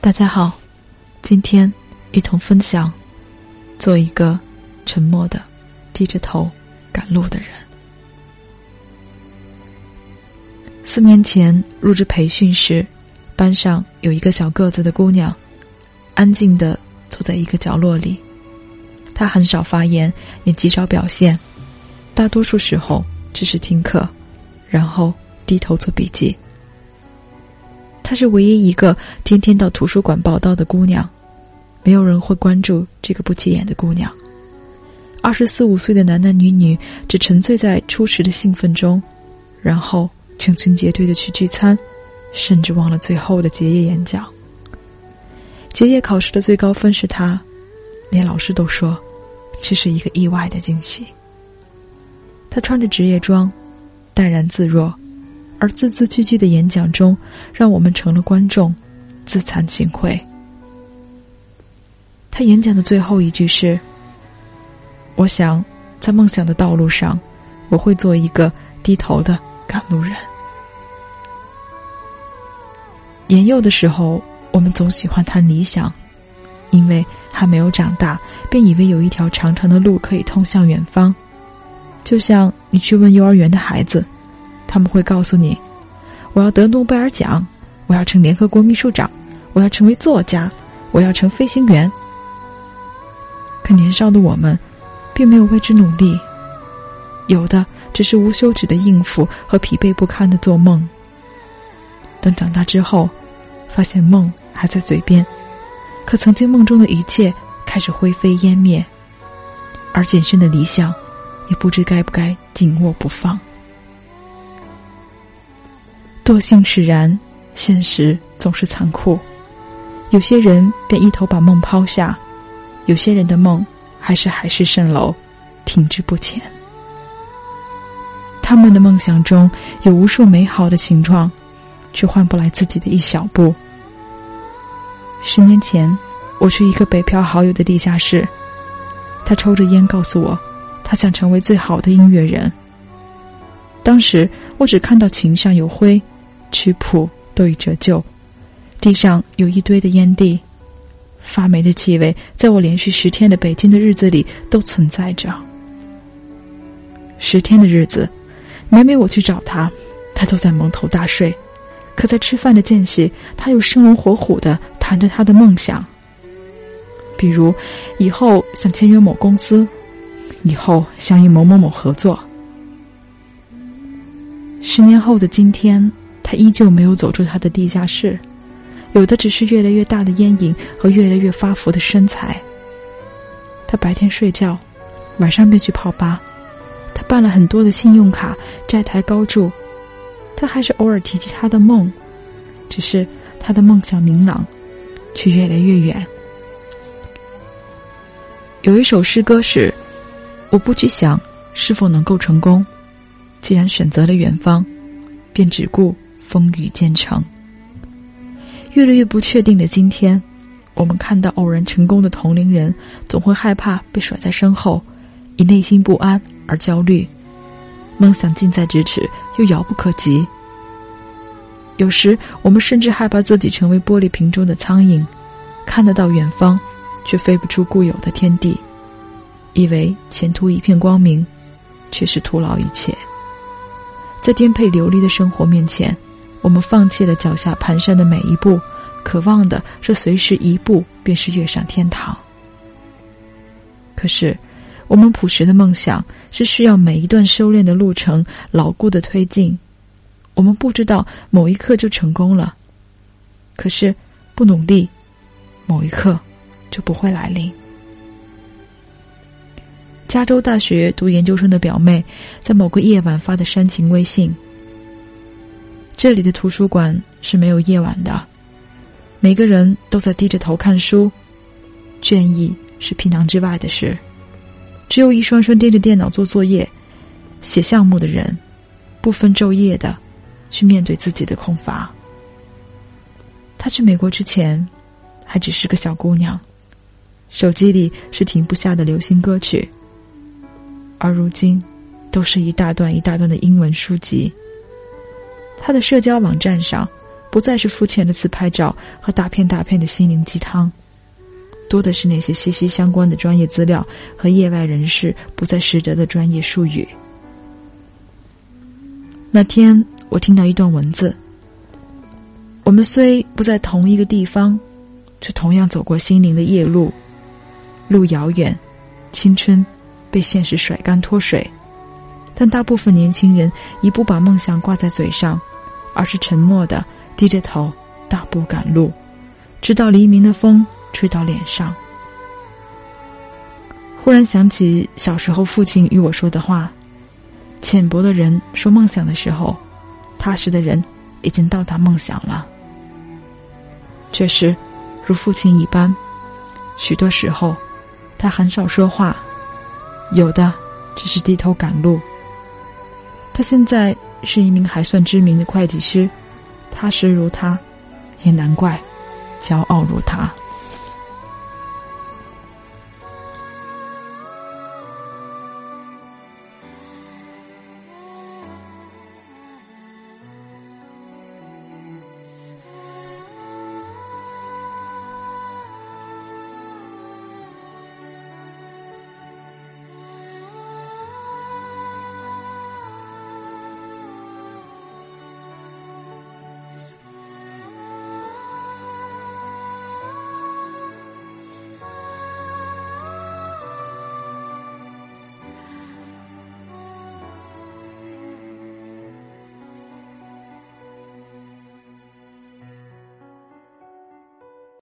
大家好，今天一同分享，做一个沉默的、低着头赶路的人。四年前入职培训时，班上有一个小个子的姑娘，安静的坐在一个角落里。她很少发言，也极少表现，大多数时候只是听课，然后低头做笔记。她是唯一一个天天到图书馆报道的姑娘，没有人会关注这个不起眼的姑娘。二十四五岁的男男女女只沉醉在初时的兴奋中，然后成群结队的去聚餐，甚至忘了最后的结业演讲。结业考试的最高分是她，连老师都说这是一个意外的惊喜。她穿着职业装，淡然自若。而字字句句的演讲中，让我们成了观众，自惭形秽。他演讲的最后一句是：“我想，在梦想的道路上，我会做一个低头的赶路人。”年幼的时候，我们总喜欢谈理想，因为还没有长大，便以为有一条长长的路可以通向远方。就像你去问幼儿园的孩子。他们会告诉你：“我要得诺贝尔奖，我要成联合国秘书长，我要成为作家，我要成飞行员。”可年少的我们，并没有为之努力，有的只是无休止的应付和疲惫不堪的做梦。等长大之后，发现梦还在嘴边，可曾经梦中的一切开始灰飞烟灭，而谨慎的理想，也不知该不该紧握不放。惰性使然，现实总是残酷。有些人便一头把梦抛下，有些人的梦还是海市蜃楼，停滞不前。他们的梦想中有无数美好的情状，却换不来自己的一小步。十年前，我去一个北漂好友的地下室，他抽着烟告诉我，他想成为最好的音乐人。当时我只看到琴上有灰。曲谱都已折旧，地上有一堆的烟蒂，发霉的气味在我连续十天的北京的日子里都存在着。十天的日子，每每我去找他，他都在蒙头大睡；可在吃饭的间隙，他又生龙活虎的谈着他的梦想，比如以后想签约某公司，以后想与某某某合作。十年后的今天。他依旧没有走出他的地下室，有的只是越来越大的烟瘾和越来越发福的身材。他白天睡觉，晚上便去泡吧。他办了很多的信用卡，债台高筑。他还是偶尔提及他的梦，只是他的梦想明朗，却越来越远。有一首诗歌是：“我不去想是否能够成功，既然选择了远方，便只顾。”风雨兼程，越来越不确定的今天，我们看到偶然成功的同龄人，总会害怕被甩在身后，以内心不安而焦虑。梦想近在咫尺，又遥不可及。有时，我们甚至害怕自己成为玻璃瓶中的苍蝇，看得到远方，却飞不出固有的天地，以为前途一片光明，却是徒劳一切。在颠沛流离的生活面前。我们放弃了脚下蹒跚的每一步，渴望的是随时一步便是跃上天堂。可是，我们朴实的梦想是需要每一段修炼的路程牢固的推进。我们不知道某一刻就成功了，可是不努力，某一刻就不会来临。加州大学读研究生的表妹，在某个夜晚发的煽情微信。这里的图书馆是没有夜晚的，每个人都在低着头看书，倦意是皮囊之外的事，只有一双双盯着电脑做作业、写项目的人，不分昼夜的去面对自己的空乏。她去美国之前，还只是个小姑娘，手机里是停不下的流行歌曲，而如今，都是一大段一大段的英文书籍。他的社交网站上，不再是肤浅的自拍照和大片大片的心灵鸡汤，多的是那些息息相关的专业资料和业外人士不再识得的专业术语。那天，我听到一段文字：我们虽不在同一个地方，却同样走过心灵的夜路，路遥远，青春被现实甩干脱水。但大部分年轻人已不把梦想挂在嘴上，而是沉默的低着头大步赶路，直到黎明的风吹到脸上。忽然想起小时候父亲与我说的话：“浅薄的人说梦想的时候，踏实的人已经到达梦想了。”确实，如父亲一般，许多时候他很少说话，有的只是低头赶路。他现在是一名还算知名的会计师，踏实如他，也难怪，骄傲如他。